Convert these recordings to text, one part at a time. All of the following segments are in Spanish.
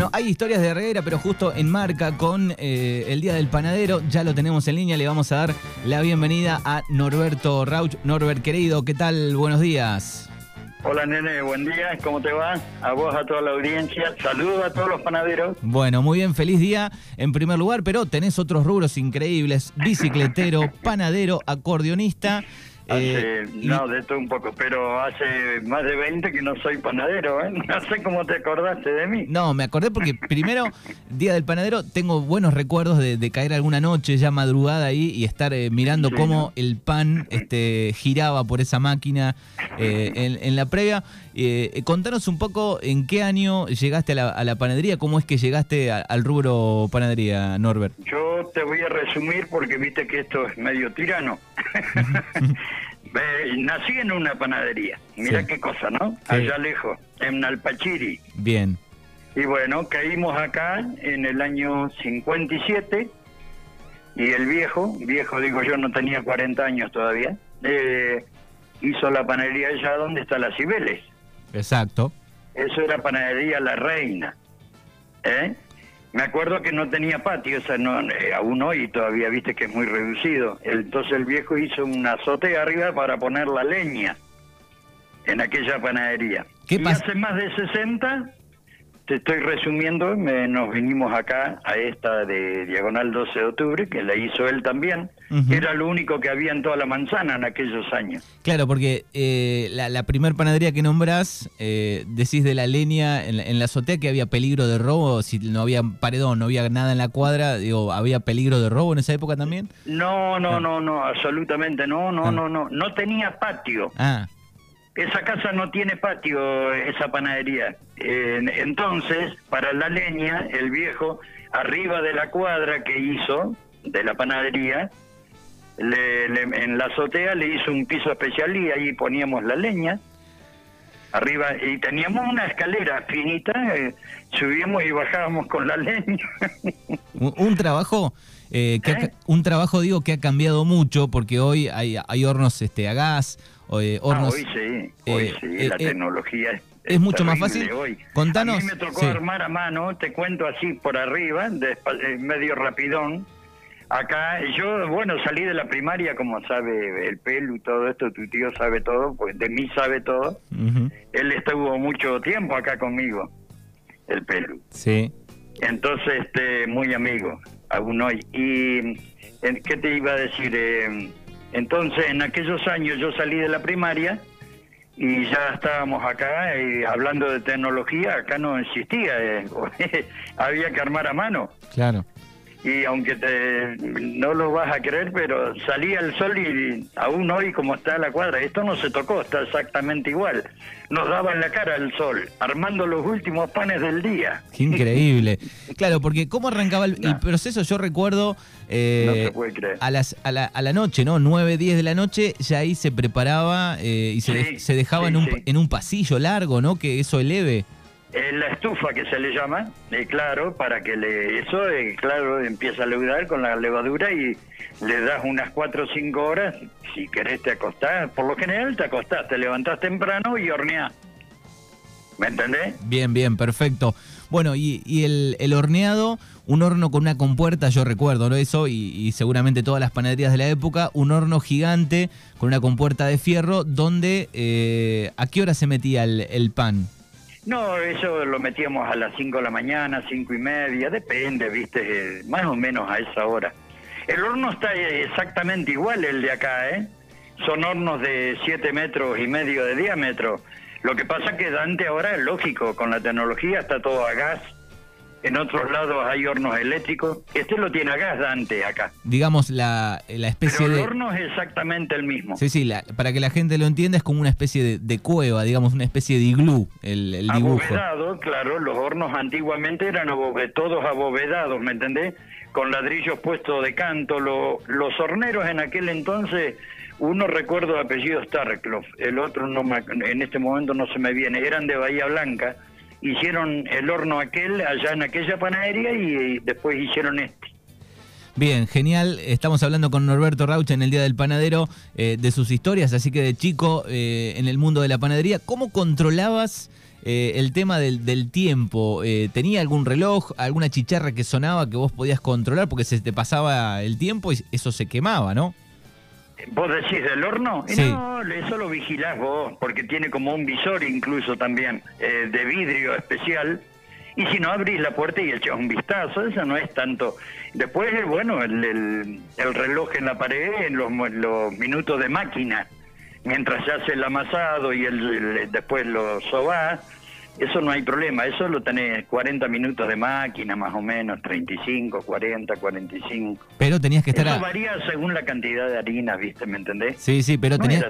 Bueno, hay historias de Herrera, pero justo en marca con eh, el Día del Panadero, ya lo tenemos en línea, le vamos a dar la bienvenida a Norberto Rauch. Norbert, querido, ¿qué tal? Buenos días. Hola nene, buen día, ¿cómo te va? A vos, a toda la audiencia, saludos a todos los panaderos. Bueno, muy bien, feliz día en primer lugar, pero tenés otros rubros increíbles, bicicletero, panadero, acordeonista. Eh, no, de todo un poco, pero hace más de 20 que no soy panadero, ¿eh? No sé cómo te acordaste de mí. No, me acordé porque primero, Día del Panadero, tengo buenos recuerdos de, caer alguna noche ya madrugada ahí y estar eh, mirando cómo el pan este, giraba por esa máquina en, la previa. contanos un poco en qué año llegaste a la, panadería, cómo es que llegaste al rubro panadería, Norbert. Yo te voy a resumir porque viste que esto es medio tirano. nací en una panadería, mira qué cosa, ¿no? Allá lejos, en Nalpachiri. Bien. Y bueno, caímos acá en el año 57 y el viejo, viejo digo yo, no tenía 40 años todavía, eh, hizo la panadería allá donde está las Cibeles. Exacto. Eso era panadería La Reina. ¿Eh? Me acuerdo que no tenía patio, o sea, no, eh, aún hoy todavía viste que es muy reducido. Entonces el viejo hizo una azotea arriba para poner la leña en aquella panadería. ¿Qué y hace más de 60 te estoy resumiendo, nos vinimos acá a esta de Diagonal 12 de octubre, que la hizo él también, era lo único que había en toda la manzana en aquellos años. Claro, porque eh, la, primer panadería que nombrás, eh, decís de la leña en, la azotea que había peligro de robo, si no había paredón, no había nada en la cuadra, digo, ¿había peligro de robo en esa época también? No, no, ah. no, no, absolutamente no, no, ah. no, no, no tenía patio. Ah. Esa casa no tiene patio, esa panadería. Entonces, para la leña, el viejo, arriba de la cuadra que hizo, de la panadería, en la azotea le hizo un piso especial y ahí poníamos la leña. Arriba, y teníamos una escalera finita, eh, subíamos y bajábamos con la leña. un, trabajo eh, que ¿Eh? un trabajo digo que ha cambiado mucho porque hoy hay, hay hornos este a gas eh, ah, hoy sí, hoy eh, sí, la eh, tecnología es, mucho más fácil. Hoy. Contanos. A mí me tocó armar a mano, te cuento así por arriba, medio rapidón. Acá, yo, bueno, salí de la primaria, como sabe el pelo y todo esto, tu tío sabe todo, pues de mí sabe todo. Él estuvo mucho tiempo acá conmigo, el pelo. Sí. Entonces, este, muy amigo, aún hoy. ¿Y qué te iba a decir? Eh, entonces, en aquellos años yo salí de la primaria y ya estábamos acá y hablando de tecnología, acá no existía, eh, había que armar a mano. Claro y aunque te, no lo vas a creer, pero salía el sol y aún hoy como está la cuadra, esto no se tocó, está exactamente igual. Nos daba en la cara el sol, armando los últimos panes del día. Qué increíble. claro, porque cómo arrancaba el, proceso, yo recuerdo eh, A, las, a, la, a la noche, ¿no? 9, 10 de la noche, ya ahí se preparaba eh, y se, se dejaba en, un, en un pasillo largo, ¿no? Que eso eleve. Eh, la estufa que se le llama, eh, claro, para que le eso, eh, claro, empieza a leudar con la levadura y le das unas 4 o 5 horas, si querés te acostás, por lo general te acostás, te levantás temprano y horneás. ¿Me entendés? Bien, bien, perfecto. Bueno, y, y el, el, horneado, un horno con una compuerta, yo recuerdo. Eso, y, seguramente todas las panaderías de la época, un horno gigante con una compuerta de fierro, donde, ¿a qué hora se metía el pan? No, eso lo metíamos a las 5 de la mañana, cinco y media, depende, viste, más o menos a esa hora. El horno está exactamente igual el de acá, ¿eh? Son hornos de 7 metros y medio de diámetro. Lo que pasa que Dante ahora es lógico, con la tecnología está todo a gas en otros lados hay hornos eléctricos. Este lo tiene a gas Dante acá. Digamos, la, la especie Pero el horno es exactamente el mismo. Sí, sí, para que la gente lo entienda es como una especie de, cueva, digamos, una especie de iglú, el, el dibujo. Abovedado, claro, los hornos antiguamente eran todos abovedados, ¿me entendés? Con ladrillos puestos de canto. los horneros en aquel entonces, uno recuerdo el apellido Starkloff, el otro no en este momento no se me viene, eran de Bahía Blanca hicieron el horno aquel allá en aquella panadería y, después hicieron este. Bien, genial. Estamos hablando con Norberto Rauch en el Día del Panadero eh, de sus historias, así que de chico eh, en el mundo de la panadería, ¿cómo controlabas eh, el tema del, del tiempo? ¿Tenía algún reloj, alguna chicharra que sonaba que vos podías controlar porque se te pasaba el tiempo y eso se quemaba, ¿no? ¿Vos decís del horno? No, eso lo vigilás vos, porque tiene como un visor incluso también, de vidrio especial, y si no abrís la puerta y echás un vistazo, eso no es tanto. Después, bueno, el, el, reloj en la pared, en los, los, minutos de máquina, mientras se hace el amasado y el, después lo sobás, eso no hay problema, eso lo tenés 40 minutos de máquina más o menos, 35, 40, 45. Pero tenías que estar... Eso varía según la cantidad de harina, ¿viste? ¿Me entendés? Sí, sí, pero tenías,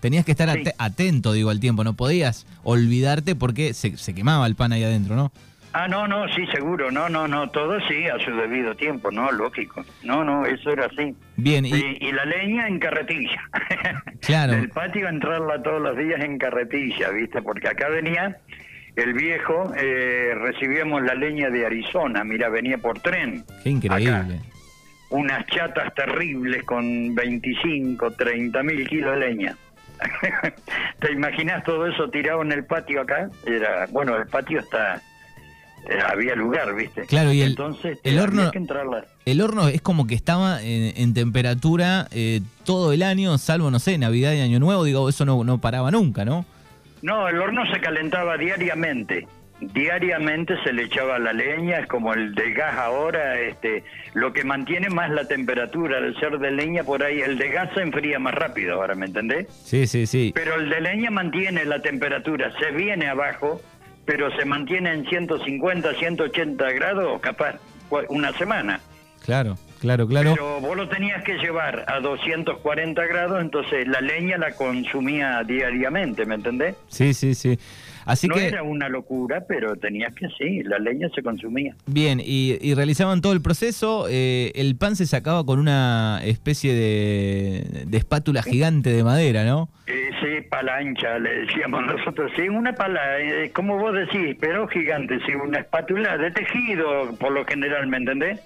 tenías que estar atento, digo, al tiempo, no podías olvidarte porque se, se quemaba el pan ahí adentro, ¿no? Ah, no, no, sí, seguro, no, no, no, todo sí a su debido tiempo, no, lógico. No, no, eso era así. Bien, y, y, la leña en carretilla. Claro. El patio entrarla todos los días en carretilla, ¿viste? Porque acá venía el viejo, eh, recibíamos la leña de Arizona, mira, venía por tren. Qué increíble. Unas chatas terribles con 25, 30 mil kilos de leña. ¿Te imaginas todo eso tirado en el patio acá? Era, bueno, el patio está eh, había lugar, ¿viste? Claro, y el, Entonces, el horno el horno es como que estaba en, temperatura eh, todo el año, salvo, no sé, Navidad y Año Nuevo, digo, eso no, no paraba nunca, ¿no? No, el horno se calentaba diariamente. Diariamente se le echaba la leña, es como el de gas ahora, este, lo que mantiene más la temperatura, al ser de leña por ahí, el de gas se enfría más rápido, ahora me entendés? Sí, sí, sí. Pero el de leña mantiene la temperatura, se viene abajo pero se mantiene en 150, 180 grados, capaz una semana. Claro, claro, claro. Pero vos lo tenías que llevar a 240 grados, entonces la leña la consumía diariamente, ¿me entendés? Sí, sí, sí. Así no que... era una locura, pero tenías que sí, la leña se consumía. Bien, y, realizaban todo el proceso, eh, el pan se sacaba con una especie de, espátula gigante de madera, ¿no? Eh, sí, palancha, le decíamos nosotros, sí, una pala, eh, como vos decís, pero gigante, sí, una espátula de tejido, por lo general, ¿me entendés?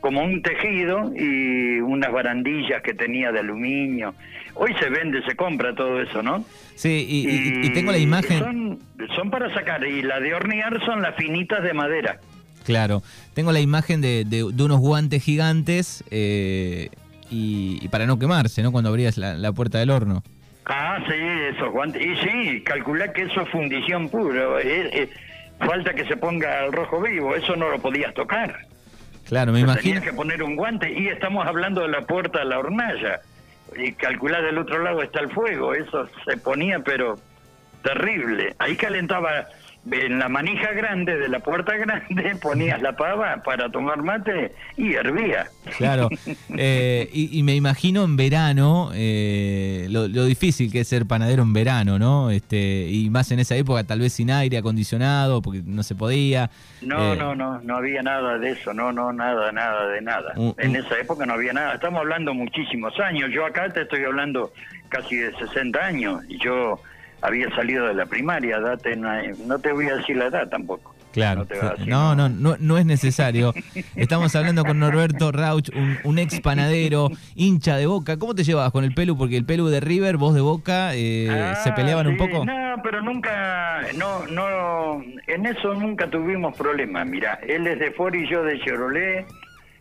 Como un tejido y unas barandillas que tenía de aluminio. Hoy se vende, se compra todo eso, ¿no? Sí, y, tengo la imagen... Son, son, para sacar, y la de hornear son las finitas de madera. Claro, tengo la imagen de, de, unos guantes gigantes eh, y, para no quemarse, ¿no? Cuando abrías la, puerta del horno. Ah, sí, esos guantes. Y sí, calculá que eso es fundición puro. falta que se ponga el rojo vivo, eso no lo podías tocar. Claro, me imagino. Tenías que poner un guante y estamos hablando de la puerta de la hornalla. Y calcular del otro lado está el fuego, eso se ponía pero terrible. Ahí calentaba en la manija grande de la puerta grande ponías la pava para tomar mate y hervía. Claro, eh, y, me imagino en verano eh, lo, difícil que es ser panadero en verano, ¿no? Este Y más en esa época, tal vez sin aire acondicionado, porque no se podía. No, eh, no, no, no había nada de eso, no, no, nada, nada de nada. en esa época no había nada. Estamos hablando muchísimos años. Yo acá te estoy hablando casi de 60 años y yo había salido de la primaria, date, no te voy a decir la edad tampoco. Claro, no, no, no, no, es necesario. Estamos hablando con Norberto Rauch, un, ex panadero, hincha de Boca. ¿Cómo te llevabas con el Pelu? Porque el Pelu de River, vos de Boca, eh, ah, ¿se peleaban un poco? No, pero nunca, no, no, en eso nunca tuvimos problemas. Mira, él es de Ford y yo de Chevrolet,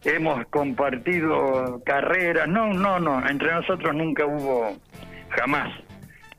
hemos compartido carreras, no, no, no, entre nosotros nunca hubo, jamás.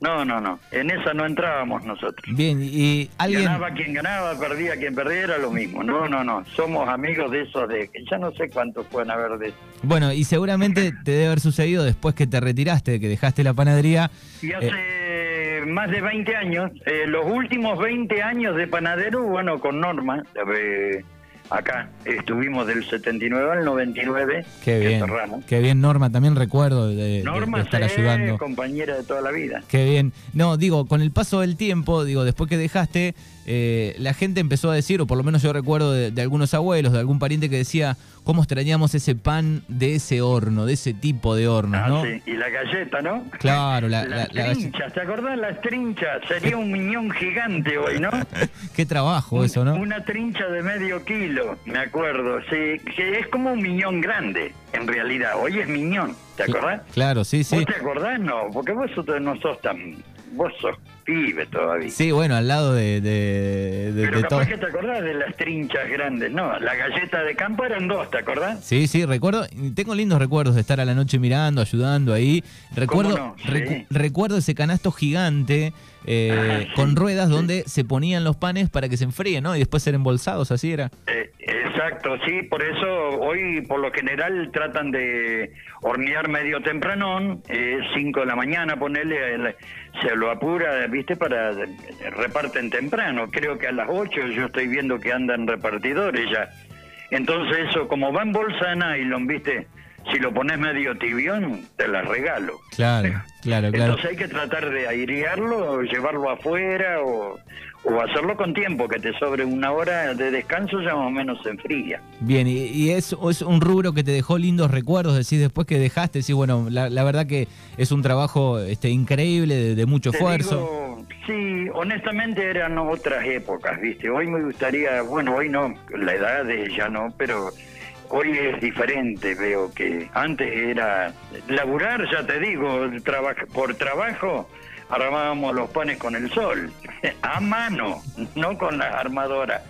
No, no, no. En esa no entrábamos nosotros. Bien, y alguien... Ganaba quien ganaba, perdía quien perdía, era lo mismo. No, no, no. Somos amigos de esos de... Ya no sé cuántos pueden haber de Bueno, y seguramente te debe haber sucedido después que te retiraste, que dejaste la panadería. Y hace eh, más de 20 años, eh, los últimos 20 años de panadero, bueno, con Norma, eh, acá. Estuvimos del 79 al 99. Qué bien. Qué bien, Norma. También recuerdo de, Norma estar ayudando. compañera de toda la vida. Qué bien. No, digo, con el paso del tiempo, digo, después que dejaste, eh, la gente empezó a decir, o por lo menos yo recuerdo de, algunos abuelos, de algún pariente que decía, cómo extrañamos ese pan de ese horno, de ese tipo de horno, ah, ¿no? Sí. Y la galleta, ¿no? Claro, la, las trinchas, ¿te acordás? Las trinchas, sería un miñón gigante hoy, ¿no? Qué trabajo eso, ¿no? Una trincha de medio kilo, me acuerdo, sí, que es como un miñón grande, en realidad, hoy es miñón, ¿te acordás? Claro, sí, sí. ¿Vos te acordás? No, porque vos no sos tan vos sos pibe todavía. Sí, bueno, al lado de, de, de Pero capaz que te acordás de las trinchas grandes, ¿no? La galleta de campo eran dos, ¿te acordás? Sí, sí, recuerdo, tengo lindos recuerdos de estar a la noche mirando, ayudando ahí. Recuerdo, recuerdo ese canasto gigante eh, con ruedas donde se ponían los panes para que se enfríen, ¿no? Y después ser embolsados, así era. Eh, exacto, sí, por eso hoy por lo general tratan de hornear medio tempranón, 5 eh, de la mañana, ponerle, se lo apura, viste, para reparten temprano. Creo que a las 8 yo estoy viendo que andan repartidores ya. Entonces eso, como va en bolsa nylon, viste, si lo pones medio tibión, te la regalo. Claro, claro, claro. Entonces hay que tratar de airearlo, o llevarlo afuera o, o hacerlo con tiempo, que te sobre una hora de descanso ya más o menos se enfría. Bien, y, es, es, un rubro que te dejó lindos recuerdos, decís después que dejaste, sí, bueno, la, verdad que es un trabajo este, increíble, de, mucho esfuerzo. sí, honestamente eran otras épocas, ¿viste? Hoy me gustaría, bueno, hoy no, la edad de ya no, pero Hoy es diferente, veo que antes era laburar, ya te digo, por trabajo armábamos los panes con el sol, a mano, no con la armadora.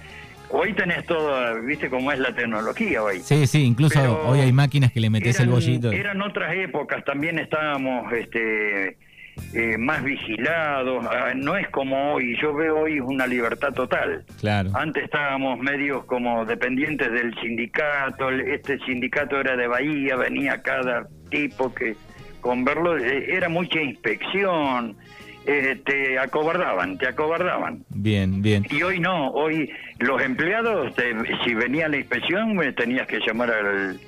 Hoy tenés todo, viste cómo es la tecnología hoy. Sí, sí, incluso hoy hay máquinas que le metes el bollito. Eran otras épocas, también estábamos este, eh, más vigilados. Ah, no es como hoy, yo veo hoy una libertad total. Claro. Antes estábamos medios como dependientes del sindicato, este sindicato era de Bahía, venía cada tipo que con verlo eh, era mucha inspección. Eh, te acobardaban, te acobardaban. Bien, bien. Y hoy no, hoy los empleados, si venía la inspección, me tenías que llamar al,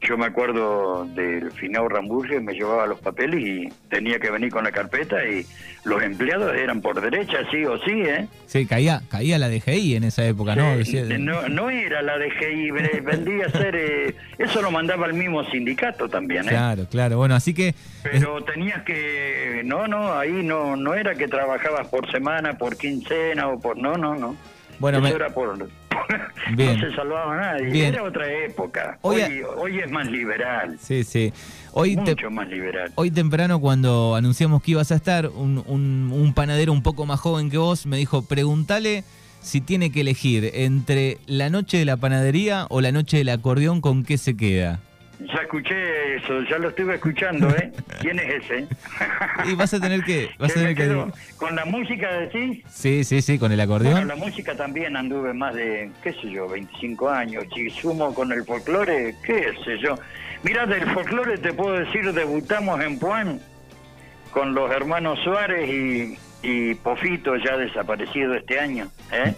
yo me acuerdo del final Ramburge, me llevaba los papeles y tenía que venir con la carpeta y los empleados eran por derecha, sí o sí, ¿eh? Sí, caía, caía la DGI en esa época, ¿no? no, no era la DGI, vendía a ser, eh, eso lo mandaba el mismo sindicato también, ¿eh? Claro, claro, bueno, así que... Pero tenías que, no, no, ahí no, no era que trabajabas por semana, por quincena o por, no, no, no. Bueno, eso era por no se salvaba nadie. Era otra época. Hoy, hoy, es más liberal. Sí, sí. Hoy Mucho más liberal. Hoy temprano, cuando anunciamos que ibas a estar, un, un, panadero un poco más joven que vos me dijo: pregúntale si tiene que elegir entre la noche de la panadería o la noche del acordeón, ¿con qué se queda? Ya escuché eso, ya lo estuve escuchando, ¿eh? ¿Quién es ese? y vas a tener que... Vas a tener que... ¿Con la música decís? Sí, sí, sí, con el acordeón. Con la música también anduve más de, qué sé yo, 25 años. Si sumo con el folclore, qué sé yo. Mira, del folclore te puedo decir, debutamos en Puan con los hermanos Suárez y, y Pofito, ya desaparecido este año, ¿eh?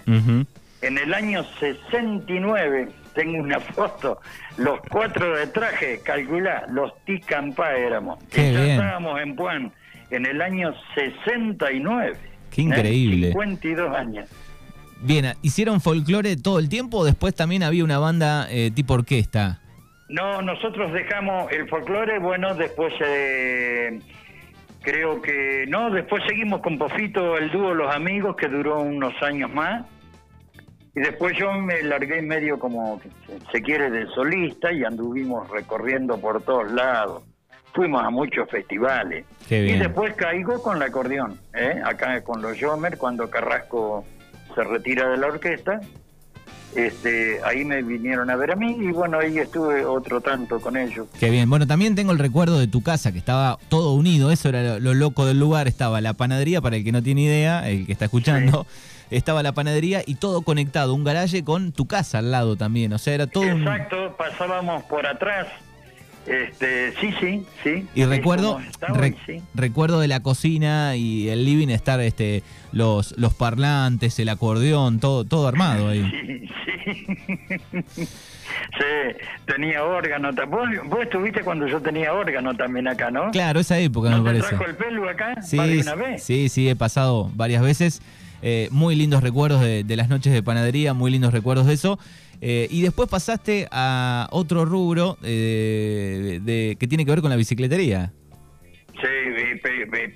En el año 69 tengo una foto, los cuatro de traje, calcula, los Ticampá éramos. Qué ya estábamos en Puan en el año 69. Qué ¿eh? increíble. 52 años. Bien, ¿hicieron folclore todo el tiempo o después también había una banda eh, tipo orquesta? No, nosotros dejamos el folclore, bueno, después eh, creo que, no, después seguimos con Pofito, el dúo Los Amigos, que duró unos años más. Y después yo me largué medio como se quiere de solista y anduvimos recorriendo por todos lados. Fuimos a muchos festivales. Y después caigo con el acordeón, ¿eh? acá con los Jomer, cuando Carrasco se retira de la orquesta. Este, ahí me vinieron a ver a mí y bueno, ahí estuve otro tanto con ellos. Qué bien. Bueno, también tengo el recuerdo de tu casa, que estaba todo unido, eso era lo, loco del lugar. Estaba la panadería, para el que no tiene idea, el que está escuchando estaba la panadería y todo conectado, un garaje con tu casa al lado también, o sea, era todo Exacto, pasábamos por atrás. Este, sí, sí, sí. Y recuerdo recuerdo de la cocina y el living estar este los los parlantes, el acordeón, todo todo armado ahí. Sí, sí. Sí, tenía órgano. ¿Vos, vos estuviste cuando yo tenía órgano también acá, ¿no? Claro, esa época me te parece. trajo el pelo acá? Sí, una vez? sí, sí, he pasado varias veces. Eh, muy lindos recuerdos de, las noches de panadería, muy lindos recuerdos de eso. Eh, y después pasaste a otro rubro de, que tiene que ver con la bicicletería. Sí,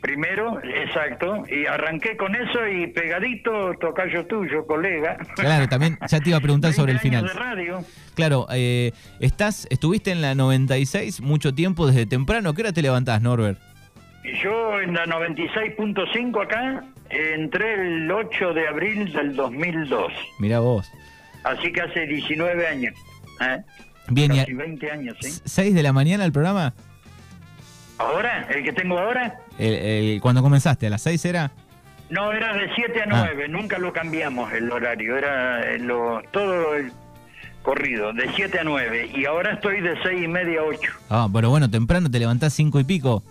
primero, exacto, y arranqué con eso y pegadito, tocayo tuyo, colega. Claro, también ya te iba a preguntar sobre el final. De radio. Claro, eh, estás, estuviste en la 96 mucho tiempo desde temprano. ¿Qué hora te levantás, Norbert? Yo en la 96.5 acá entré el 8 de abril del 2002. Mira vos. Así que hace 19 años. ¿eh? Bien, Casi 20 años, ¿sí? ¿6 de la mañana el programa? ¿Ahora? ¿El que tengo ahora? El, cuando comenzaste, ¿a las 6 era? No, era de 7 a 9, ah. nunca lo cambiamos el horario, era eh, lo, todo el corrido, de 7 a 9, y ahora estoy de 6 y media a 8. Ah, pero bueno, temprano te levantás 5 y pico.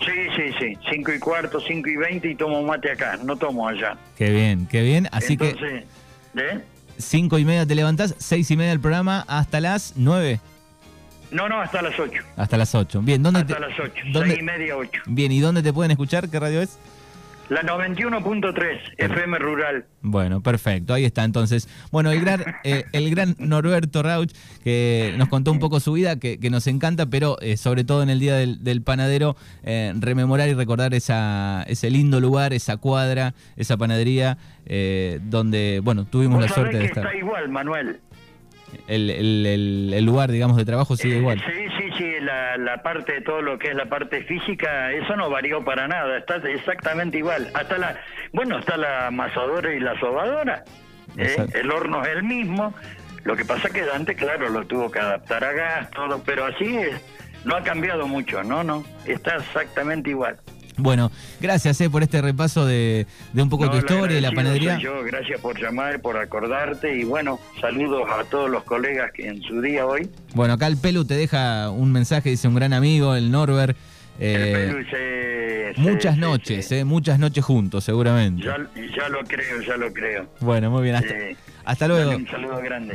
Sí, sí, sí, 5 y cuarto, 5 y 20 y tomo mate acá, no tomo allá. Qué bien, qué bien, así que... ¿eh? 5 y media te levantás, 6 y media el programa hasta las 9. No, no, hasta las 8. Hasta las 8. Bien, ¿dónde hasta las 8, ¿dónde, y media, 8. Bien, ¿y dónde te pueden escuchar? ¿Qué radio es? La 91.3, FM Rural. Bueno, perfecto, ahí está entonces. Bueno, el gran, eh, el gran Norberto Rauch, que nos contó un poco su vida, que, nos encanta, pero eh, sobre todo en el Día del, Panadero, eh, rememorar y recordar esa, ese lindo lugar, esa cuadra, esa panadería, donde, bueno, tuvimos la suerte de estar. Está igual, Manuel el, el, el, lugar, digamos, de trabajo sigue igual. Sí, la, la, parte de todo lo que es la parte física, eso no varió para nada, está exactamente igual. Hasta la, bueno, está la amasadora y la sobadora, ¿eh? el horno es el mismo, lo que pasa que Dante, claro, lo tuvo que adaptar a gas, todo, pero así es, no ha cambiado mucho, no, no, está exactamente igual. Bueno, gracias eh, por este repaso de, un poco tu historia y la panadería. Yo, gracias por llamar, por acordarte y bueno, saludos a todos los colegas que en su día hoy. Bueno, acá el Pelu te deja un mensaje, dice un gran amigo, el Norbert. Eh, muchas noches, eh, muchas noches juntos, seguramente. Ya, lo creo, ya lo creo. Bueno, muy bien. Hasta, hasta luego. un saludo grande.